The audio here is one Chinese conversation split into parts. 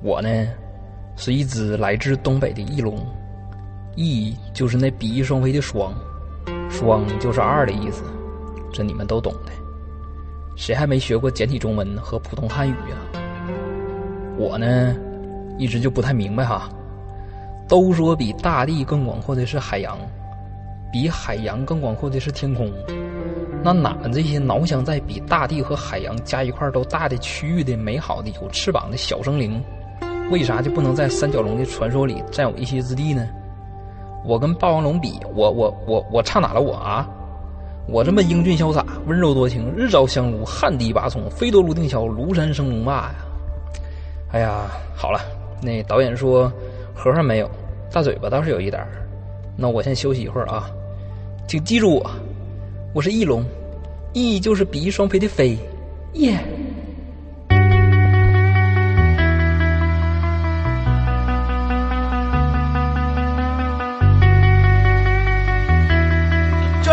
我呢，是一只来自东北的翼龙，翼就是那比翼双飞的双，双就是二的意思，这你们都懂的。谁还没学过简体中文和普通汉语啊？我呢，一直就不太明白哈。都说比大地更广阔的是海洋，比海洋更广阔的是天空。那哪们这些翱翔在比大地和海洋加一块都大的区域的美好的有翅膀的小生灵？为啥就不能在三角龙的传说里占有一席之地呢？我跟霸王龙比，我我我我差哪了我啊？我这么英俊潇洒、温柔多情、日照香炉、汗滴拔葱、飞夺泸定桥、庐山升龙霸呀！哎呀，好了，那导演说和尚没有，大嘴巴倒是有一点儿。那我先休息一会儿啊，请记住我，我是翼龙，翼就是比翼双飞的飞，耶。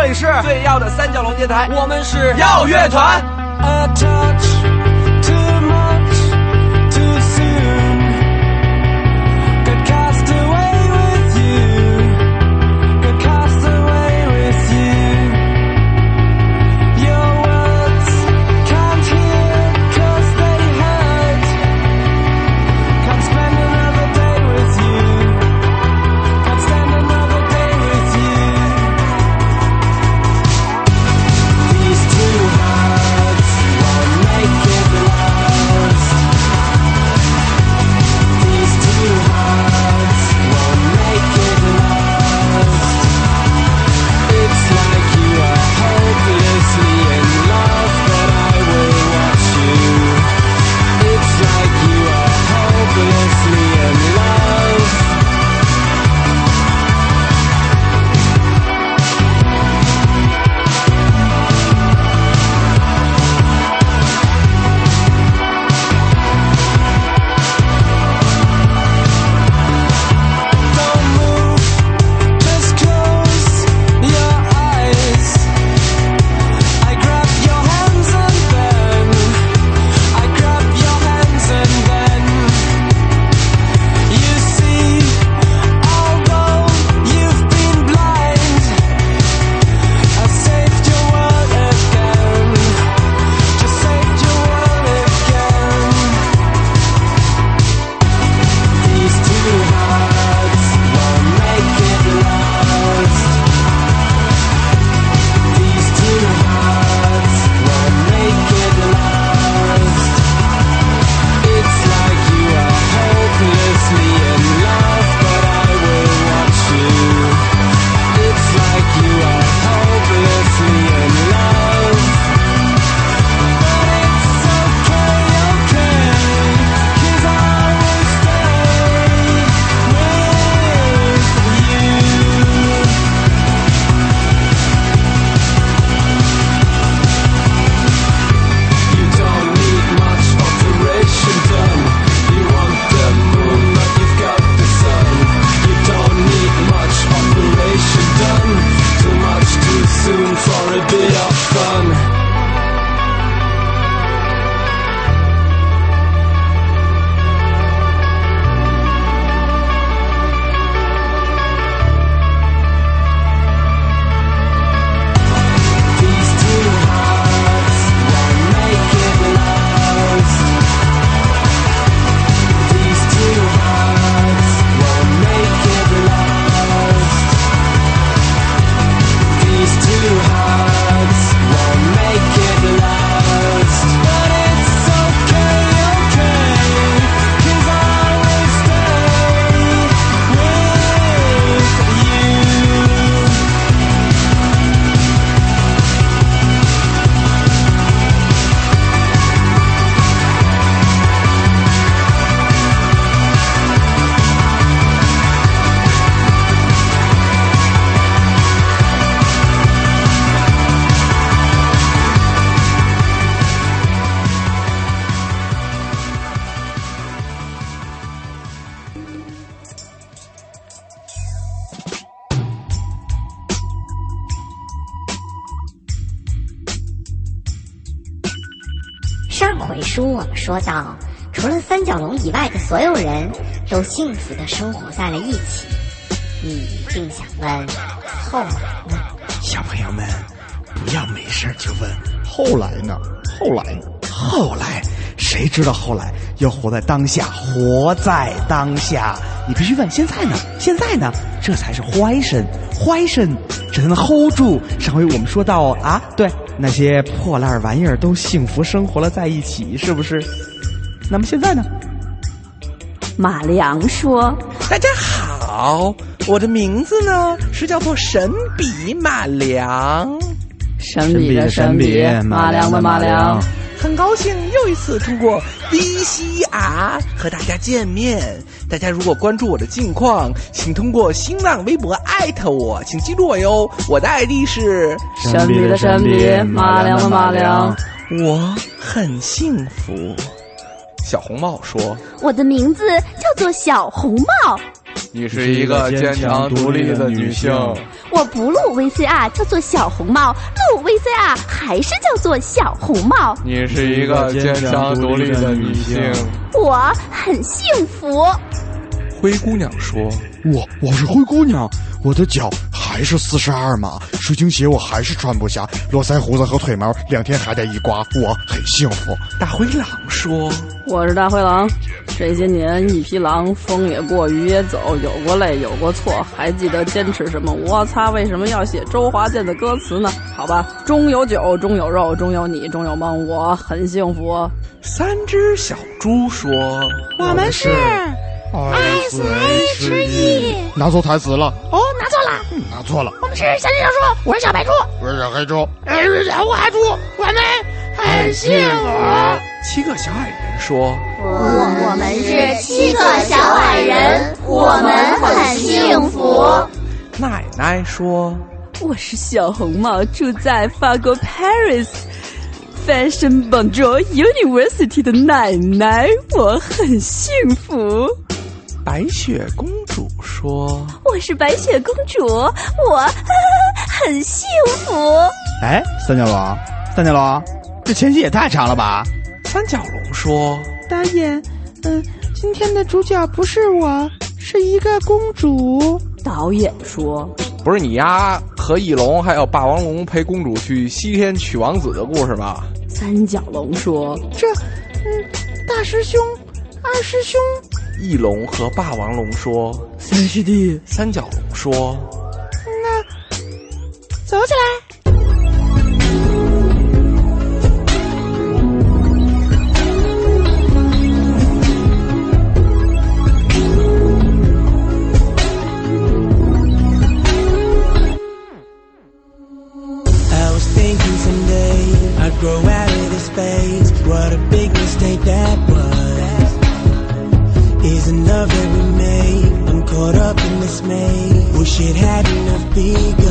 这里是最耀的三角龙电台，我们是耀乐团。回书我们说到，除了三角龙以外的所有人都幸福的生活在了一起。你定想问后来呢？小朋友们，不要没事就问后来呢？后来呢？后来，谁知道后来？要活在当下，活在当下。你必须问现在呢？现在呢？这才是坏身，坏身，这才能 hold 住。上回我们说到啊，对，那些破烂玩意儿都幸福生活了在一起，是不是？那么现在呢？马良说：“大家好，我的名字呢是叫做神笔马良。神笔的神笔，马良的马良。很高兴又一次通过 VCR 和大家见面。大家如果关注我的近况，请通过新浪微博艾特我，请记住我哟。我的 ID 是神笔的神笔，马良的马良。我很幸福。”小红帽说：“我的名字叫做小红帽。你是一个坚强独立的女性。我不录 VCR，叫做小红帽；录 VCR 还是叫做小红帽。你是一个坚强独立的女性。我很幸福。”灰姑娘说：“我我是灰姑娘，我的脚还是四十二码，水晶鞋我还是穿不下，络腮胡子和腿毛两天还得一刮，我很幸福。”大灰狼说：“我是大灰狼，这些年一匹狼，风也过，雨也走，有过累，有过错，还记得坚持什么？我擦，为什么要写周华健的歌词呢？好吧，中有酒，中有肉，中有你，中有梦，我很幸福。”三只小猪说：“我们是。” S H E，拿错台词了哦，拿错了，拿错了。我们是三只小猪，我是小白猪，我是小黑猪，我是小花猪，我们很幸福。七个小矮人说：“我我们是七个小矮人，我们很幸福。”奶奶说：“我是小红帽，住在法国 Paris Fashion Bonjour University 的奶奶，我很幸福。”白雪公主说：“我是白雪公主，我很幸福。”哎，三角龙，三角龙，这前戏也太长了吧？三角龙说：“导演，嗯，今天的主角不是我，是一个公主。”导演说：“不是你呀，和翼龙还有霸王龙陪公主去西天取王子的故事吧？”三角龙说：“这，嗯，大师兄，二师兄。”翼龙和霸王龙说：“三师弟。”三角龙说：“那走起来。” Love that we made? I'm caught up in this maze. Wish it hadn't have begun.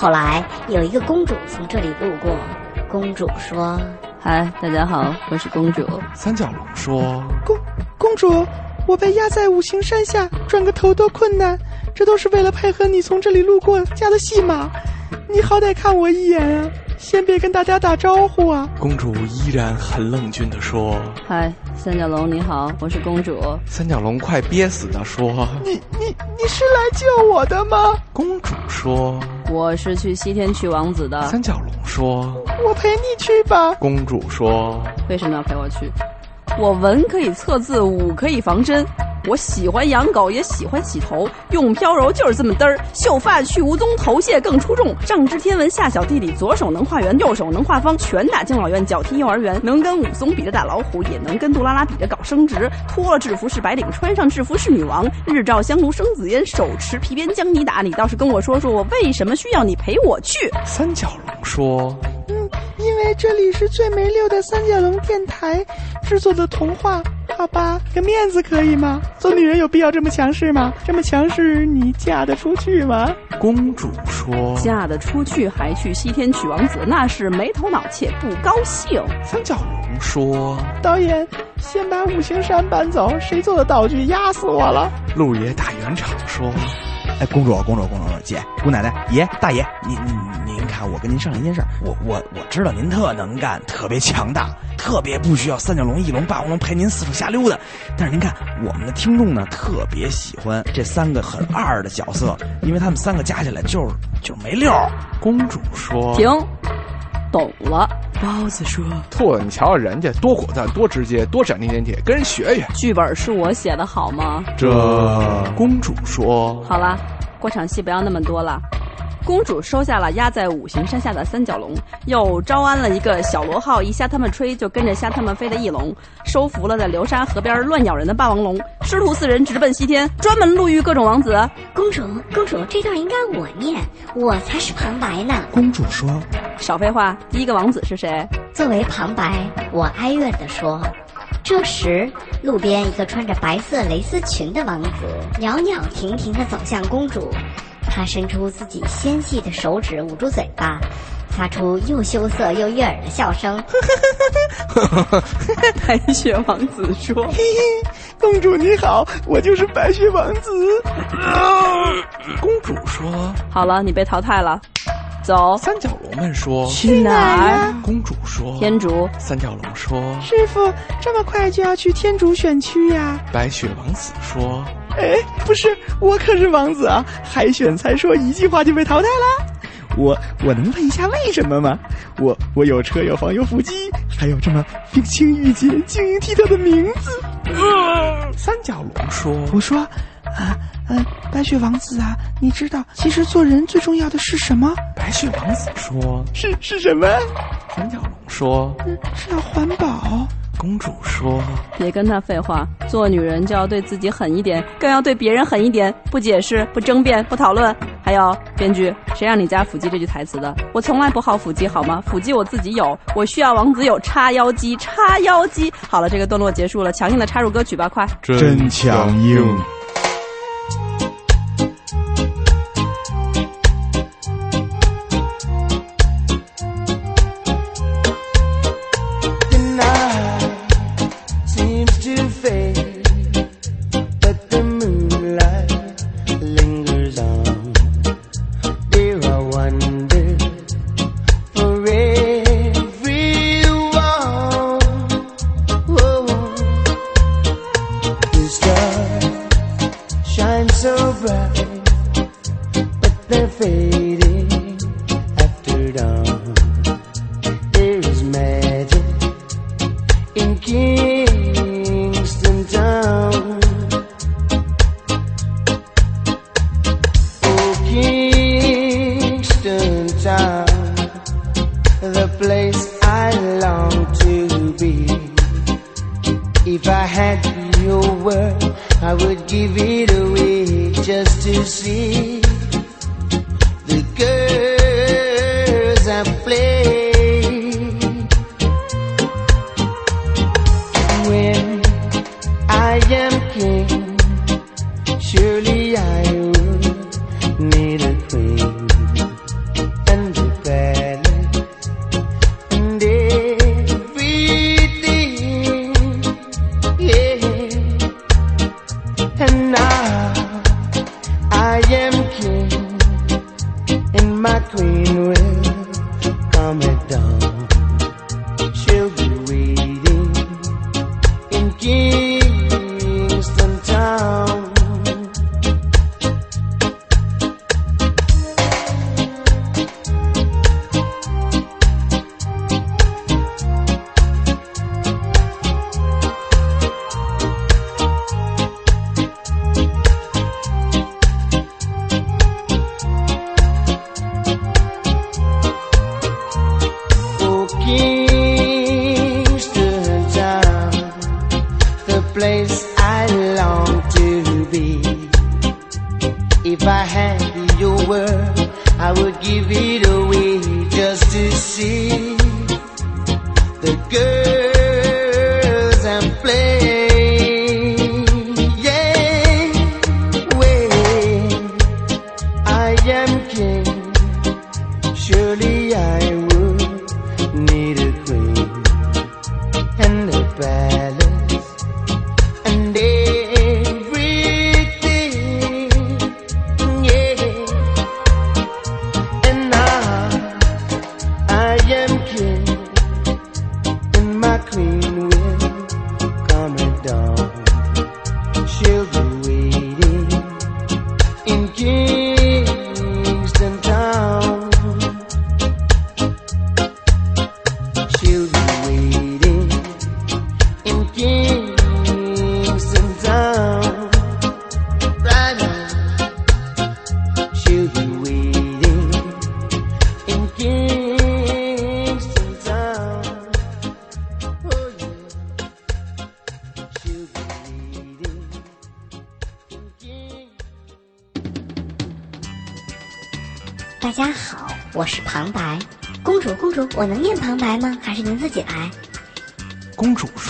后来有一个公主从这里路过，公主说嗨，大家好，我是公主。三角龙说公公主，我被压在五行山下，转个头都困难，这都是为了配合你从这里路过加的戏码。你好歹看我一眼啊，先别跟大家打招呼啊。公主依然很冷峻地说嗨，三角龙你好，我是公主。三角龙快憋死的说你你你是来救我的吗？公主说我是去西天取王子的。三角龙说我陪你去吧。公主说为什么要陪我去？我文可以测字，武可以防身。我喜欢养狗，也喜欢洗头，用飘柔就是这么嘚儿。秀发去无踪，头屑更出众。上知天文，下晓地理，左手能画圆，右手能画方，拳打敬老院，脚踢幼儿园，能跟武松比着打老虎，也能跟杜拉拉比着搞升职。脱了制服是白领，穿上制服是女王。日照香炉生紫烟，手持皮鞭将你打。你倒是跟我说说，我为什么需要你陪我去？三角龙说嗯，因为这里是最没溜的三角龙电台制作的童话，好吧，给面子可以吗？做女人有必要这么强势吗？这么强势，你嫁得出去吗？公主说嫁得出去还去西天取王子，那是没头脑且不高兴。三角龙说导演，先把五行山搬走，谁做的道具压死我了？鹿爷打圆场说哎，公主，公主，公主，姐，姑奶奶，爷，大爷，您您您看，我跟您商量一件事儿，我我我知道您特能干，特别强大，特别不需要三角龙、翼龙、霸王龙陪您四处瞎溜达。但是您看，我们的听众呢，特别喜欢这三个很二的角色，因为他们三个加起来就是就是没溜儿。公主说停，懂了。包子说兔子，你瞧瞧人家多果断、多直接、多斩钉截铁，跟人学学。剧本是我写的好吗？这公主说好了，过场戏不要那么多了。公主收下了压在五行山下的三角龙，又招安了一个小螺号，一瞎他们吹就跟着瞎他们飞的翼龙，收服了在流沙河边乱咬人的霸王龙，师徒四人直奔西天，专门路遇各种王子。公主，公主，这段应该我念，我才是旁白呢。公主说少废话，第一个王子是谁？作为旁白，我哀怨地说。这时，路边一个穿着白色蕾丝裙的王子袅袅婷婷地走向公主，他伸出自己纤细的手指捂住嘴巴，发出又羞涩又悦耳的笑声。白雪王子说嘿嘿，公主你好，我就是白雪王子。公主说好了，你被淘汰了，走。三角龙们说去哪儿？公主说天竺。三角龙说师傅，这么快就要去天竺选区呀？白雪王子说哎，不是，我可是王子啊！海选才说一句话就被淘汰了。我我能问一下为什么吗？我我有车有房有腹肌，还有这么冰清玉洁、晶莹剔透的名字。三角龙说我说，啊嗯、白雪王子啊，你知道其实做人最重要的是什么？白雪王子说是是什么？三角龙说嗯是要环保。公主说别跟他废话，做女人就要对自己狠一点，更要对别人狠一点，不解释，不争辩，不讨论。还有，编剧，谁让你加腹肌这句台词的？我从来不好腹肌，好吗？腹肌我自己有，我需要王子有叉腰肌，叉腰肌。好了，这个段落结束了，强硬的插入歌曲吧，快！真强硬。now. I am king in my queen.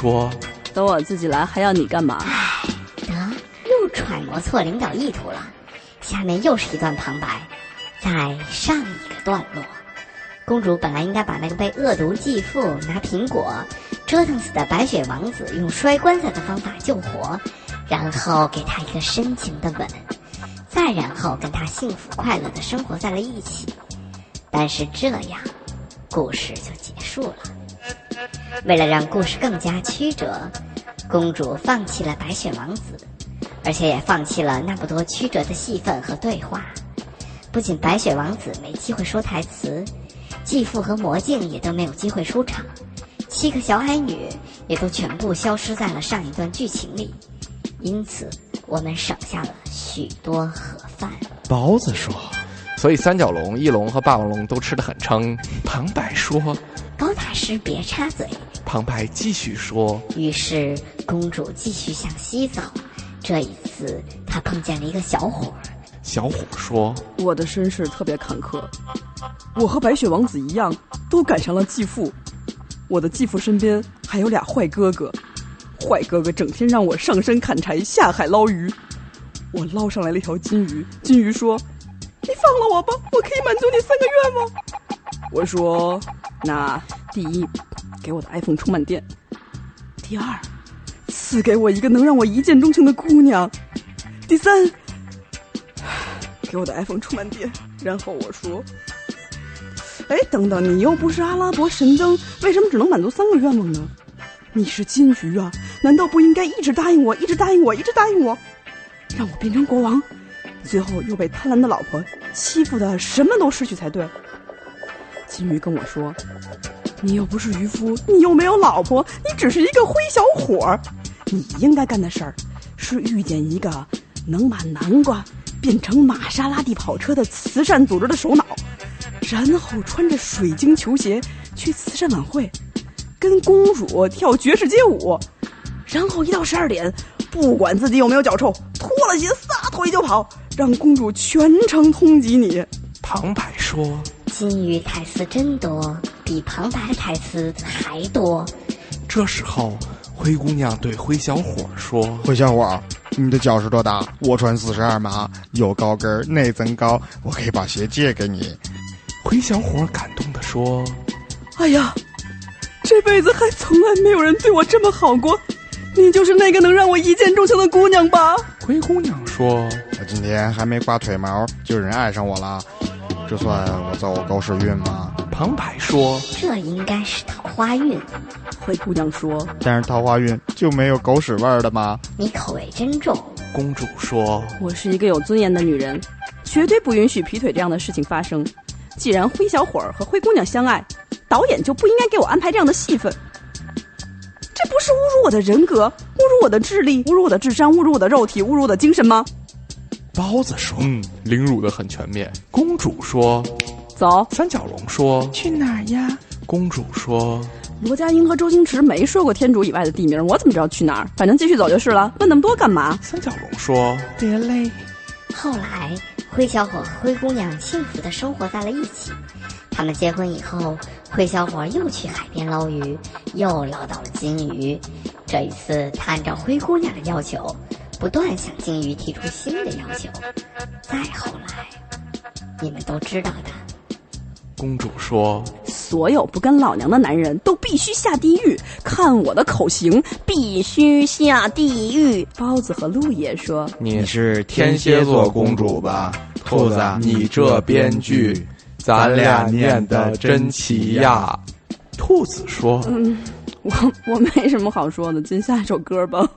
说等我自己来，还要你干嘛？得，又揣摩错领导意图了。下面又是一段旁白，在上一个段落，公主本来应该把那个被恶毒继父拿苹果折腾死的白雪王子用摔棺材的方法救活，然后给他一个深情的吻，再然后跟他幸福快乐的生活在了一起。但是这样，故事就结束了。为了让故事更加曲折，公主放弃了白雪王子，而且也放弃了那么多曲折的戏份和对话。不仅白雪王子没机会说台词，继父和魔镜也都没有机会出场，七个小矮女也都全部消失在了上一段剧情里。因此，我们省下了许多盒饭。包子说所以三角龙、翼龙和霸王龙都吃得很撑。旁白说，高大师别插嘴。旁白继续说，于是公主继续向西走。这一次，她碰见了一个小伙儿。小伙说，我的身世特别坎坷，我和白雪王子一样，都赶上了继父。我的继父身边还有俩坏哥哥，坏哥哥整天让我上山砍柴、下海捞鱼。我捞上来了一条金鱼，金鱼说：“你放了我吧，我可以满足你三个愿望。”我说：“那第一，给我的 iPhone 充满电；第二，赐给我一个能让我一见钟情的姑娘；第三，给我的 iPhone 充满电。”然后我说：“哎，等等，你又不是阿拉伯神灯，为什么只能满足三个愿望呢？你是金鱼啊，难道不应该一直答应我，一直答应我，一直答应我，让我变成国王？最后又被贪婪的老婆欺负的什么都失去才对。”金鱼跟我说：“你又不是渔夫，你又没有老婆，你只是一个灰小伙儿。你应该干的事儿是遇见一个能把南瓜变成玛莎拉蒂跑车的慈善组织的首脑，然后穿着水晶球鞋去慈善晚会，跟公主跳爵士街舞，然后一到十二点，不管自己有没有脚臭，脱了鞋撒腿就跑，让公主全程通缉你。旁白说，金鱼台词真多，比旁白台词还多。这时候灰姑娘对灰小伙说灰小伙，你的脚是多大？我穿四十二码，有高跟，内增高，我可以把鞋借给你。灰小伙感动地说：“哎呀，这辈子还从来没有人对我这么好过，你就是那个能让我一见钟情的姑娘吧？”灰姑娘说：“我今天还没刮腿毛，就有人爱上我了，这算我走狗屎运吗？”旁白说：“这应该是桃花运。”灰姑娘说：“但是桃花运就没有狗屎味儿的吗？”你口味真重。公主说：“我是一个有尊严的女人，绝对不允许劈腿这样的事情发生。既然灰小伙儿和灰姑娘相爱，导演就不应该给我安排这样的戏份。这不是侮辱我的人格，侮辱我的智力，侮辱我的智商，侮辱我的肉体，侮辱我的精神吗？”包子说：“嗯，凌辱的很全面。”公主说：“走。”三角龙说：“去哪儿呀？”公主说：“罗家英和周星驰没说过天竺以外的地名，我怎么知道去哪儿？反正继续走就是了。问那么多干嘛？”三角龙说：“别嘞。”后来，灰小伙和灰姑娘幸福的生活在了一起。他们结婚以后，灰小伙又去海边捞鱼，又捞到了金鱼。这一次，他按照灰姑娘的要求，不断向鲸鱼提出新的要求。再后来，你们都知道的。公主说所有不跟老娘的男人都必须下地狱。看我的口型，必须下地狱。包子和鹿爷说：“你是天蝎座公主吧？兔子，你这编剧，咱俩念的真齐呀。”兔子说：“嗯，我我没什么好说的，进下一首歌吧。”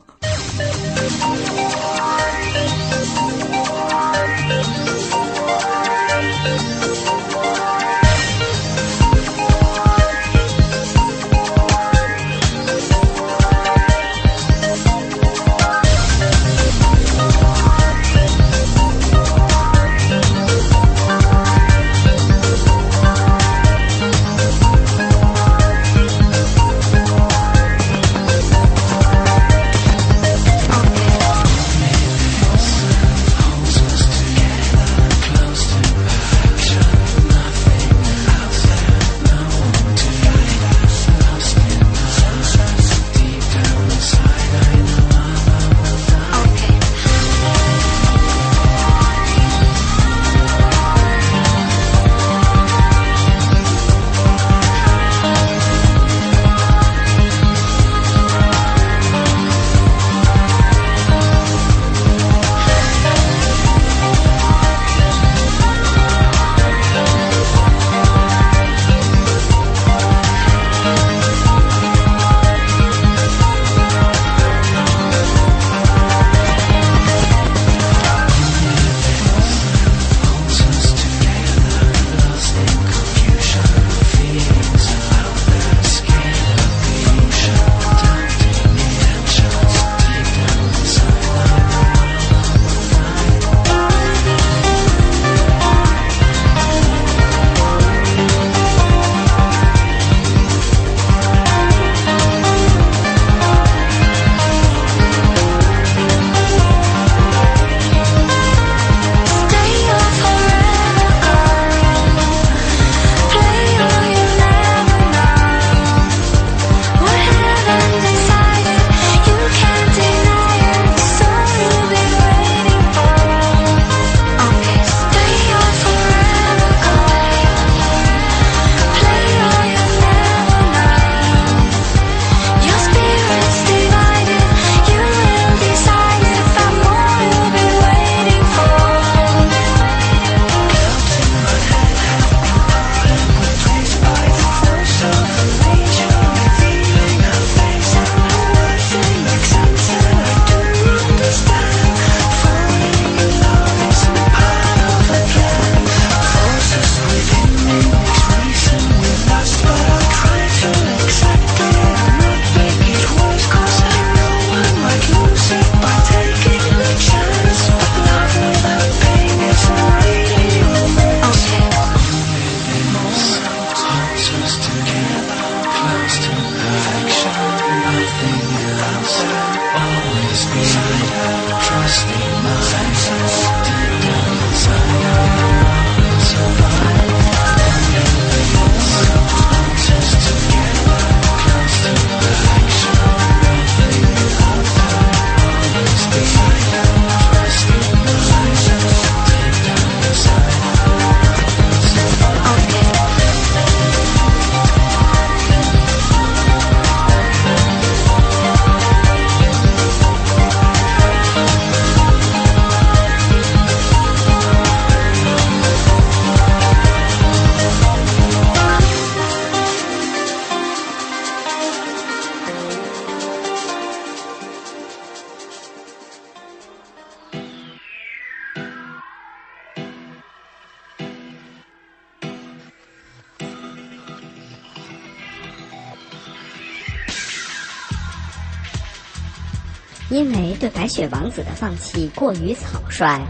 雪王子的放弃过于草率，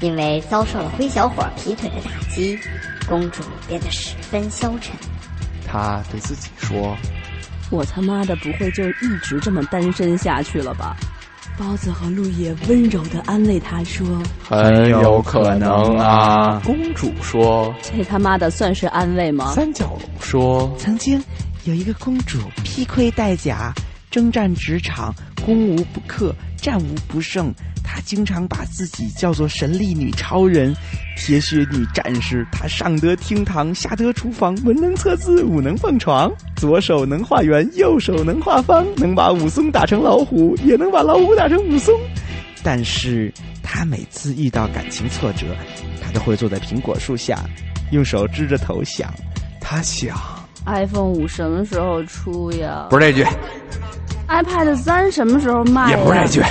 因为遭受了灰小伙劈腿的打击，公主变得十分消沉。她对自己说：“我他妈的不会就一直这么单身下去了吧？”包子和陆野温柔地安慰她说很有可能啊。公主说：“这他妈的算是安慰吗？”三角龙说：“曾经有一个公主披盔戴甲，征战职场，攻无不克，战无不胜。她经常把自己叫做神力女超人、铁血女战士。她上得厅堂，下得厨房，文能测字，武能蹦床，左手能画圆，右手能画方，能把武松打成老虎，也能把老虎打成武松。但是她每次遇到感情挫折，她都会坐在苹果树下，用手支着头想，她想。iPhone 五什么时候出呀？不是这句，iPad 三什么时候卖？也不是这句。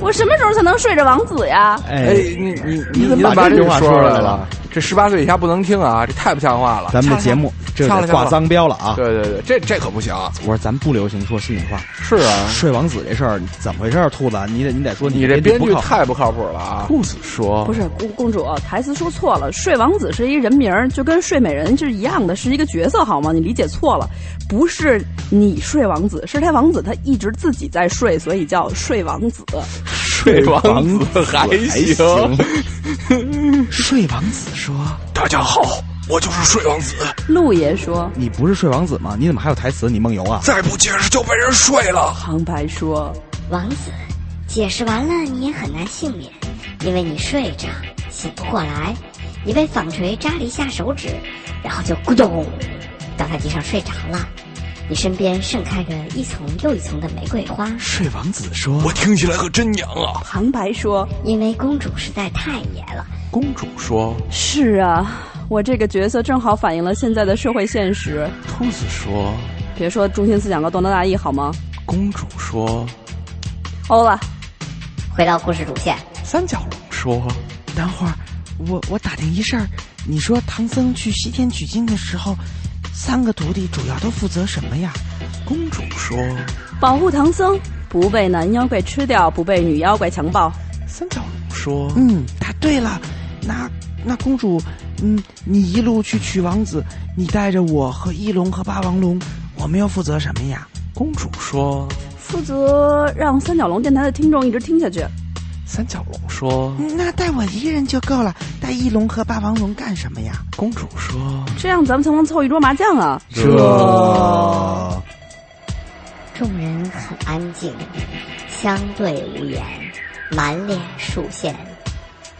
我什么时候才能睡着王子呀？哎，你你你怎么把这句话说说出来了？这十八岁以下不能听啊！这太不像话了。咱们的节目这挂脏标了啊！对对对，这这可不行。我说咱不流行说心里话。是啊，睡王子这事儿怎么回事？兔子，你得你得说你这编剧太不靠谱了啊！兔子说不是公公主，台词说错了。睡王子是一人名，就跟睡美人是一样的，是一个角色好吗？你理解错了，不是你睡王子，是他王子他一直自己在睡，所以叫睡王子。睡王子还行。睡王子说：“大家好，我就是睡王子。”陆爷说：“你不是睡王子吗？你怎么还有台词？你梦游啊？再不解释就被人睡了。”旁白说：“王子，解释完了你也很难幸免，因为你睡着醒不过来，你被纺锤扎了一下手指，然后就咕咚倒在地上睡着了。”你身边盛开着一丛又一丛的玫瑰花。睡王子说：“我听起来可真娘啊！”旁白说：“因为公主实在太野了。”公主说：“是啊，我这个角色正好反映了现在的社会现实。”兔子说：“别说中心思想和多能大意好吗？”公主说：“欧了。”回到故事主线，三角龙说：“等会儿，我我打听一事儿，你说唐僧去西天取经的时候。”三个徒弟主要都负责什么呀？公主说：“保护唐僧，不被男妖怪吃掉，不被女妖怪强暴。”三角龙说：“嗯，答对了。那那公主，嗯，你一路去取王子，你带着我和翼龙和霸王龙，我们要负责什么呀？”公主说：“负责让三角龙电台的听众一直听下去。”三角龙说：“那带我一个人就够了，带翼龙和霸王龙干什么呀？”公主说：“这样咱们才能凑一桌麻将啊！”这，众人很安静，相对无言，满脸竖线。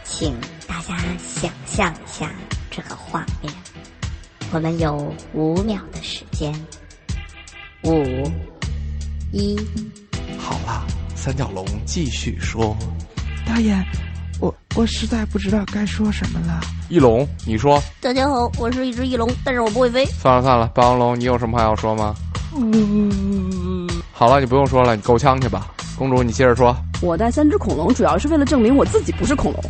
请大家想象一下这个画面。我们有五秒的时间，五，一，好了，三角龙继续说。导演，我我实在不知道该说什么了。翼龙，你说。大家好，我是一只翼龙，但是我不会飞。算了算了，霸王龙，你有什么话要说吗？嗯，好了，你不用说了，你够呛去吧。公主，你接着说。我带三只恐龙，主要是为了证明我自己不是恐龙。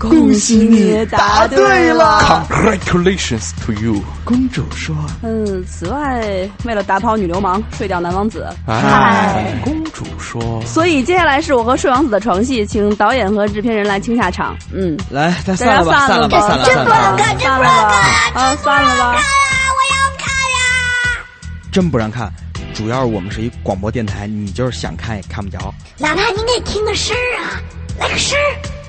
恭喜你答对了！Congratulations to you！公主说。嗯，此外，为了打跑女流氓，睡掉男王子。哎，公主说。所以接下来是我和睡王子的床戏，请导演和制片人来清下场。嗯，来，大算了吧，散了吧，散了吧，真不能看，真不能看啊，算了吧。我要看呀！真不让看，主要是我们是一广播电台，你就是想看也看不着。哪怕您得听个声儿啊，来个声儿。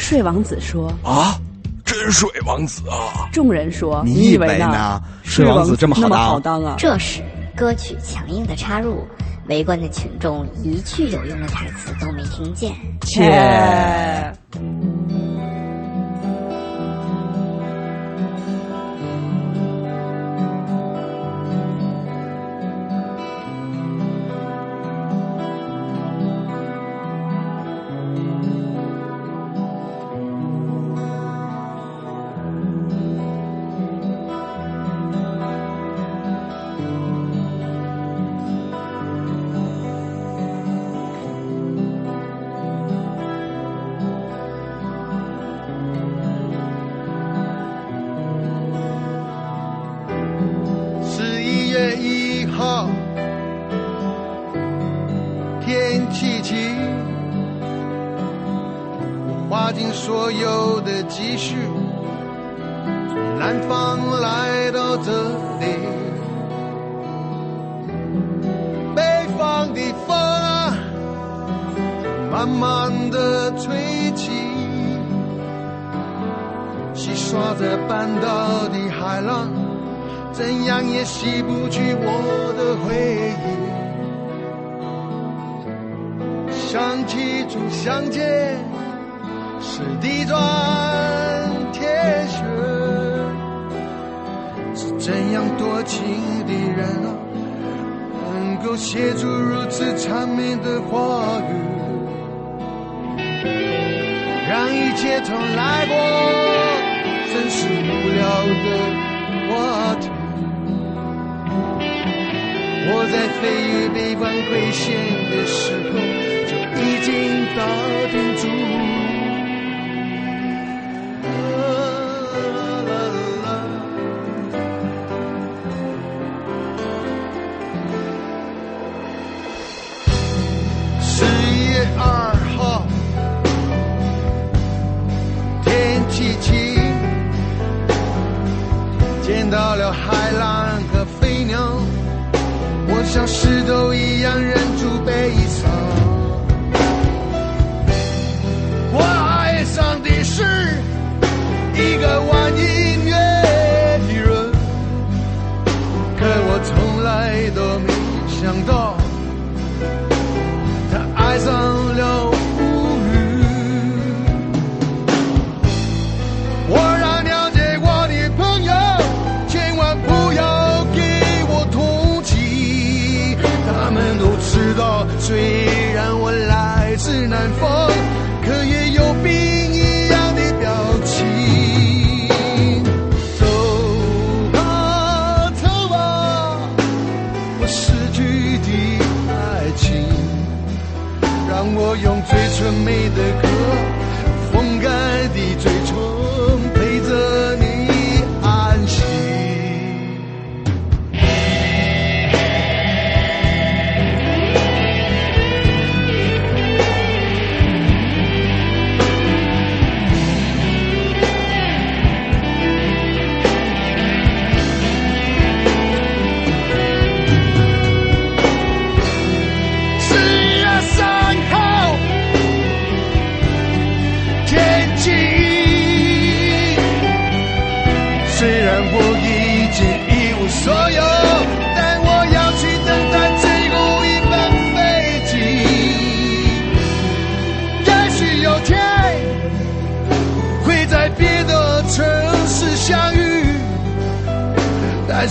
睡王子说：“啊，真睡王子啊！”众人说：“你以为呢？睡王子这么好当好当啊！”这时，歌曲强硬的插入，围观的群众一句有用的台词都没听见。切。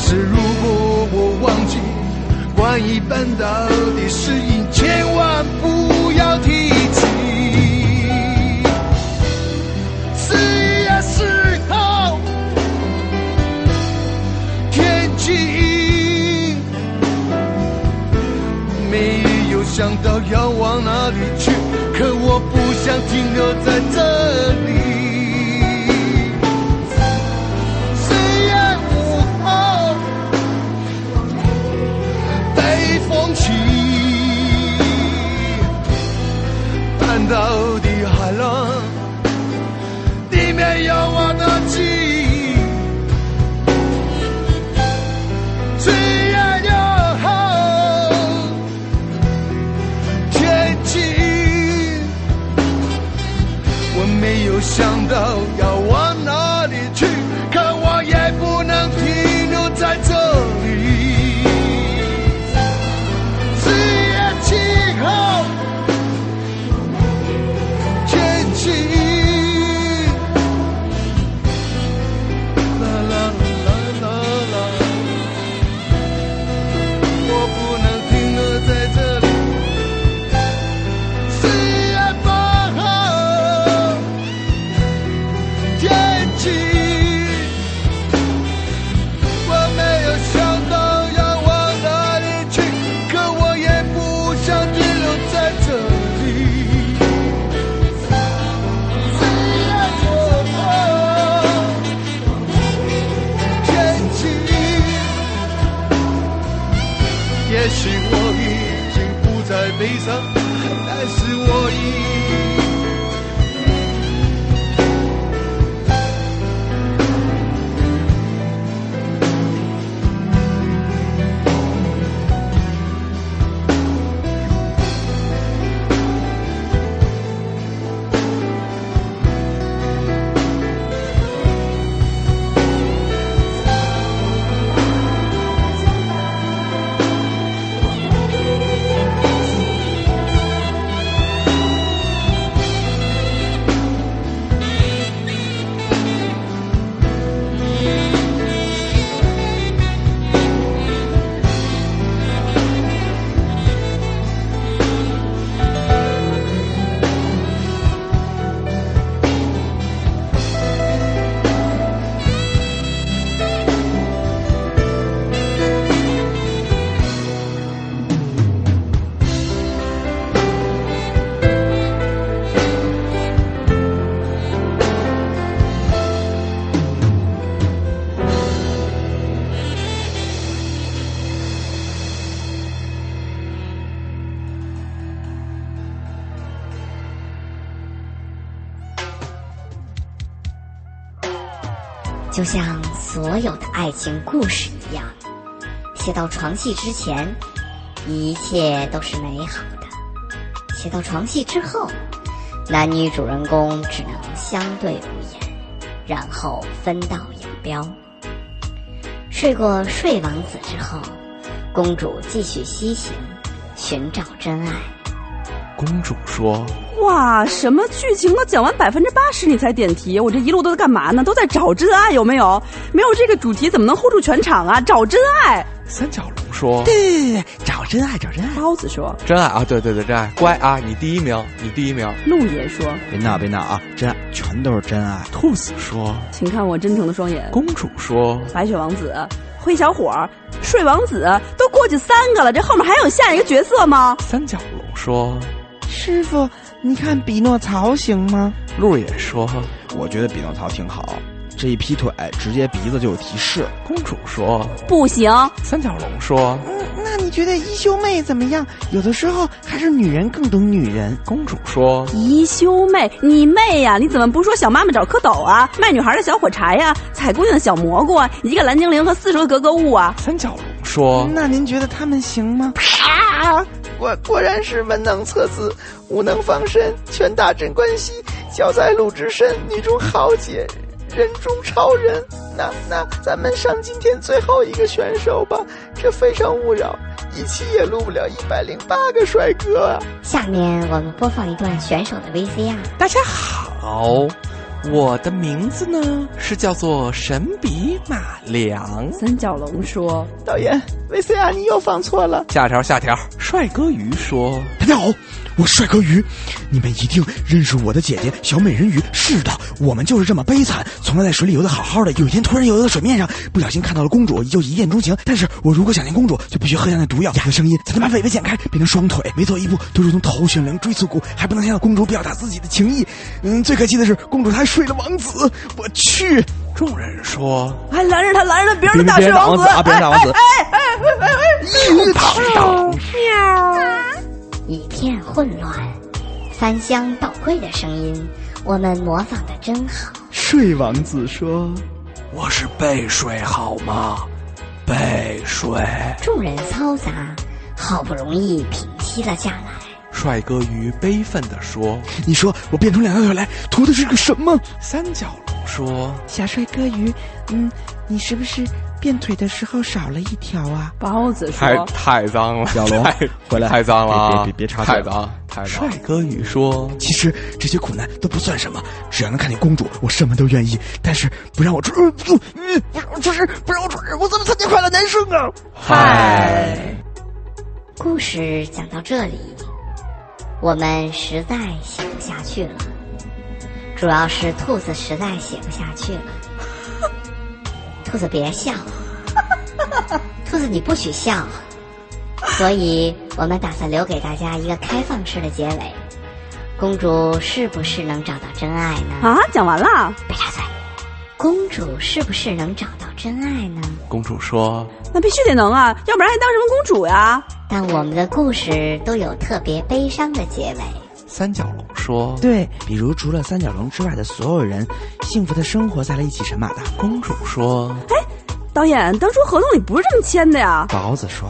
是，如果我忘记关于绊倒的事情，千万不要提起。四月四号，天气，没有想到要往哪里去，可我不想停留在这。到的海浪，里面有我的记忆。就像所有的爱情故事一样，写到床戏之前，一切都是美好的；写到床戏之后，男女主人公只能相对无言，然后分道扬镳。睡过睡王子之后，公主继续西行，寻找真爱。公主说哇，什么剧情都讲完百分之八十你才点题？我这一路都在干嘛呢？都在找真爱，有没有？没有这个主题怎么能 hold 住全场啊？找真爱。三角龙说对对对对，找真爱，找真爱。包子说真爱啊，对对对，真爱，乖啊，你第一名，你第一名。鹿爷说别闹别闹啊，真爱全都是真爱。兔子说请看我真诚的双眼。公主说白雪王子、灰小伙、睡王子都过去三个了，这后面还有下一个角色吗？三角龙说师傅，你看匹诺曹行吗？鹿也说我觉得匹诺曹挺好，这一劈腿直接鼻子就有提示。公主说不行。三角龙说嗯，那你觉得一休妹怎么样？有的时候还是女人更懂女人。公主说一休妹，你妹呀！你怎么不说小妈妈找蝌蚪啊？卖女孩的小火柴呀？采姑娘的小蘑菇啊？一个蓝精灵和四十个格格巫啊？三角龙说那您觉得他们行吗？啊！果果然是文能测字，武能防身，拳打镇关西，脚在鲁智深，女中豪杰，人中超人。那那咱们上今天最后一个选手吧，这非诚勿扰，一期也录不了一百零八个帅哥啊！下面我们播放一段选手的 VCR。大家好，我的名字呢是叫做神笔马良。三角龙说导演，VCR 你又放错了。下条下条，帅哥鱼说大家好，我帅哥鱼，你们一定认识我的姐姐小美人鱼。是的，我们就是这么悲惨，从来在水里游得好好的，有一天突然游到水面上，不小心看到了公主，就一见钟情。但是我如果想念公主，就必须喝下那毒药，哑的声音才能把尾巴剪开，变成双腿，每走一步都如同头悬梁锥刺股，还不能向公主表达自己的情意。嗯，最可气的是公主她还睡了王子，我去！众人说还拦着他，拦着他，别让别他打睡王别打王子啊别打王子哎哎哎哎哎哎！又躺倒。一片混乱，翻箱倒柜的声音，我们模仿的真好。睡王子说我是背睡好吗？背睡。众人嘈杂，好不容易平息了下来。帅哥鱼悲愤地说你说我变出两条腿来，图的是个什么？三角龙说小帅哥鱼，嗯，你是不是变腿的时候少了一条啊？包子太说太脏了，小龙回来太脏了啊，别别别别插嘴太脏太脏。帅哥鱼说其实这些苦难都不算什么，只要能看见公主，我什么都愿意。但是不让我出，呃呃呃不让我出事，不让我出事，我怎么参加快乐男生啊？嗨，故事讲到这里，我们实在写不下去了。主要是兔子实在写不下去了。兔子别笑，兔子你不许笑。所以我们打算留给大家一个开放式的结尾。公主是不是能找到真爱呢？啊，讲完了。别插嘴。公主是不是能找到真爱呢？公主说那必须得能啊，要不然还当什么公主呀？但我们的故事都有特别悲伤的结尾。三角龙说对，比如除了三角龙之外的所有人，幸福的生活在了一起神马大。公主说哎导演，当初合同里不是这么签的呀。包子说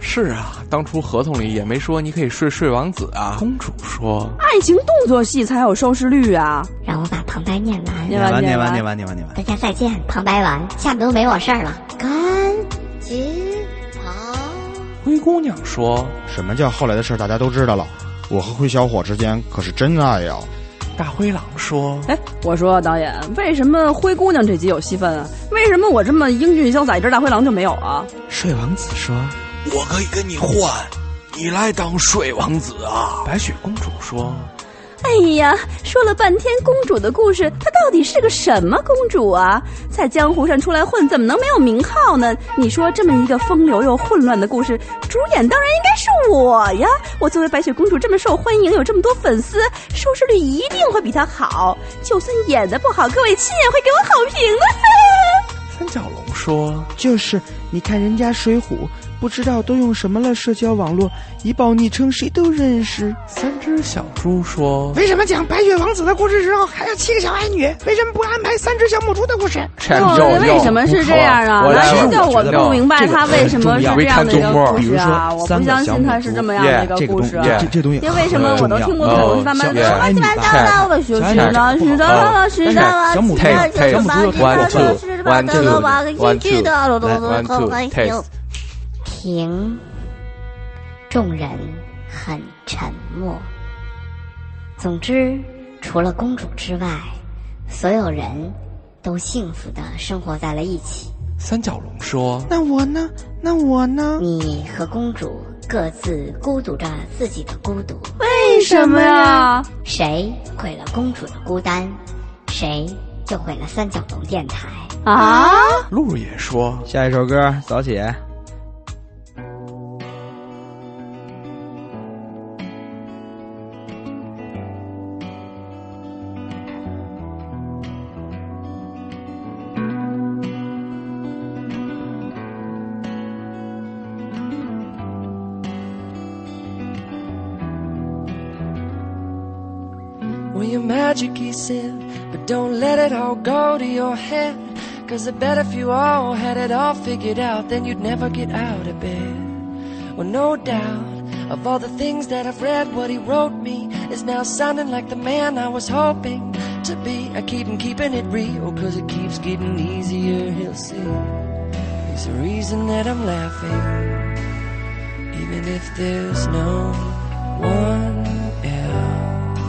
是啊，当初合同里也没说你可以睡睡王子啊。公主说爱情动作戏才有收视率啊。让我把旁白念完。念完念完念完念完念完。大家再见，旁白完，下面都没我事儿了。赶紧跑！灰姑娘说什么叫后来的事儿大家都知道了？我和灰小伙之间可是真爱呀！大灰狼说哎，我说导演，为什么灰姑娘这集有戏份啊？为什么我这么英俊潇洒一只大灰狼就没有啊？睡王子说我可以跟你换，你来当睡王子啊！白雪公主说哎呀，说了半天公主的故事，她到底是个什么公主啊？在江湖上出来混，怎么能没有名号呢？你说这么一个风流又混乱的故事，主演当然应该是我呀！我作为白雪公主这么受欢迎，有这么多粉丝，收视率一定会比她好。就算演的不好，各位亲也会给我好评的。三角龙说就是，你看人家水浒不知道都用什么了社交网络，一报昵称谁都认识。三只小猪说为什么讲白雪王子的故事时候还有七个小矮女？为什么不安排三只小母猪的故事？哦为什么是这样啊？我来那就我不明白他为什么是这样的一个故事啊！我不相信他小母猪是这么样的一这个故事啊！这这东西因为什么我都听过很多慢慢的小矮女乱七八糟的，我学习了，是的，是的，小母猪小母猪又太 one two one two one two 来 one two taste。停。众人很沉默。总之，除了公主之外，所有人都幸福的生活在了一起。三角龙说那我呢？那我呢？你和公主各自孤独着自己的孤独。为什么呀？谁毁了公主的孤单，谁就毁了三角龙电台。啊！露露也说下一首歌，早起。Well, your magic he said, but don't let it all go to your head. Cause I bet if you all had it all figured out, then you'd never get out of bed. Well, no doubt, of all the things that I've read, what he wrote me is now sounding like the man I was hoping to be. I keep him keeping it real, cause it keeps getting easier, he'll see. He's the reason that I'm laughing, even if there's no one else.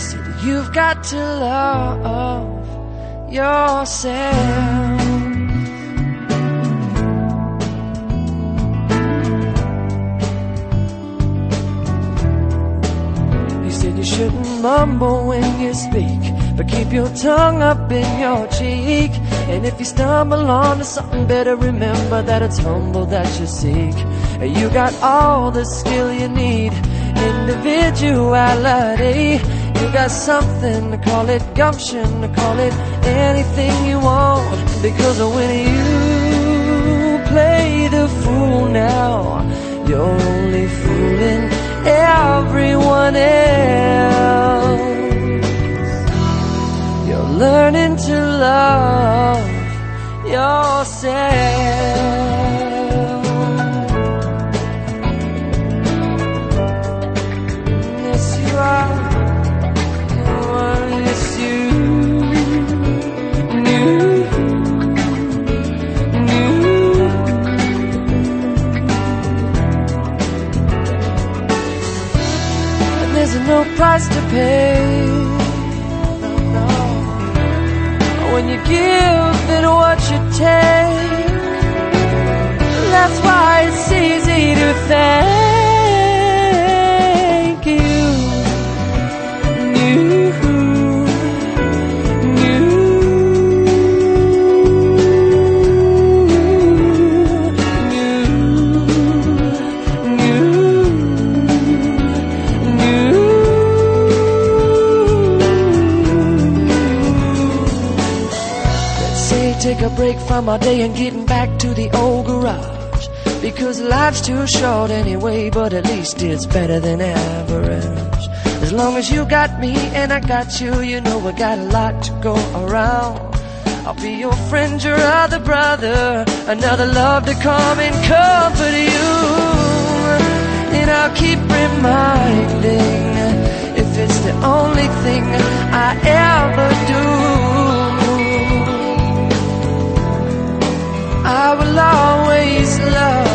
Said you've got to love yourself. He said you shouldn't mumble when you speak, but keep your tongue up in your cheek. And if you stumble onto something, better remember that it's humble that you seek. You got all the skill you need, individuality. You got something to call it gumption, to call it anything you want. Because when you play the fool now, you're only fooling everyone else. You're learning to love yourself. No price to pay. When you give it what you take, break from our day and getting back to the old garage. Because life's too short anyway, but at least it's better than average. As long as you got me and I got you, you know we got a lot to go around. I'll be your friend, your other brother, another love to come and comfort you. And I'll keep reminding if it's the only thing I ever do. I will always love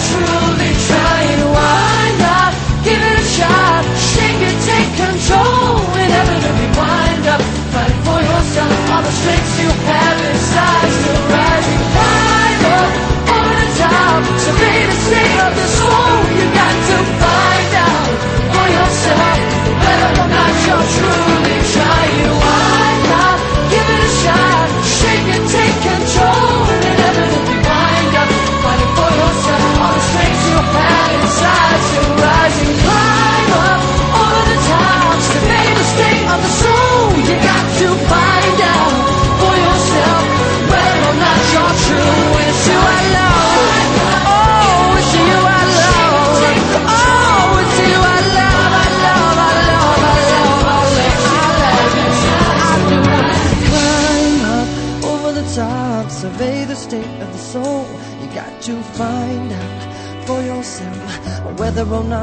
true.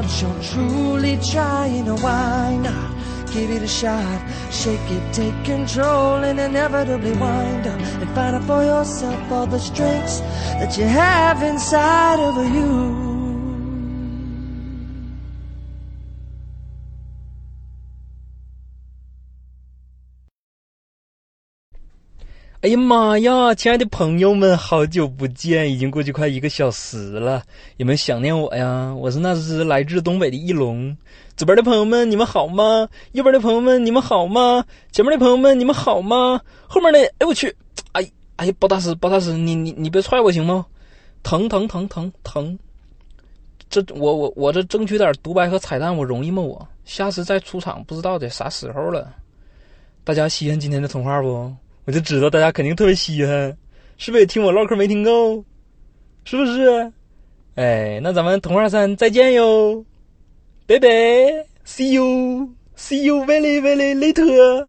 Not you're truly trying or why not. Give it a shot, shake it, take control, and inevitably wind up and find out for yourself all the strengths that you have inside of you. 哎呀妈呀，亲爱的朋友们，好久不见，已经过去快一个小时了，有没有想念我呀？我是那只来自东北的翼龙。左边的朋友们，你们好吗？右边的朋友们，你们好吗？前面的朋友们，你们好吗？后面的，哎我去，哎哎，包大师，包大师，你你你别踹我行吗？疼疼疼疼疼！这我我我这争取点独白和彩蛋，我容易吗？我下次再出场，不知道得啥时候了。大家稀罕今天的童话不？我就知道大家肯定特别稀罕，是不是也听我唠嗑没听够？是不是？哎，那咱们童话三再见哟，拜拜，see you，see you very very later。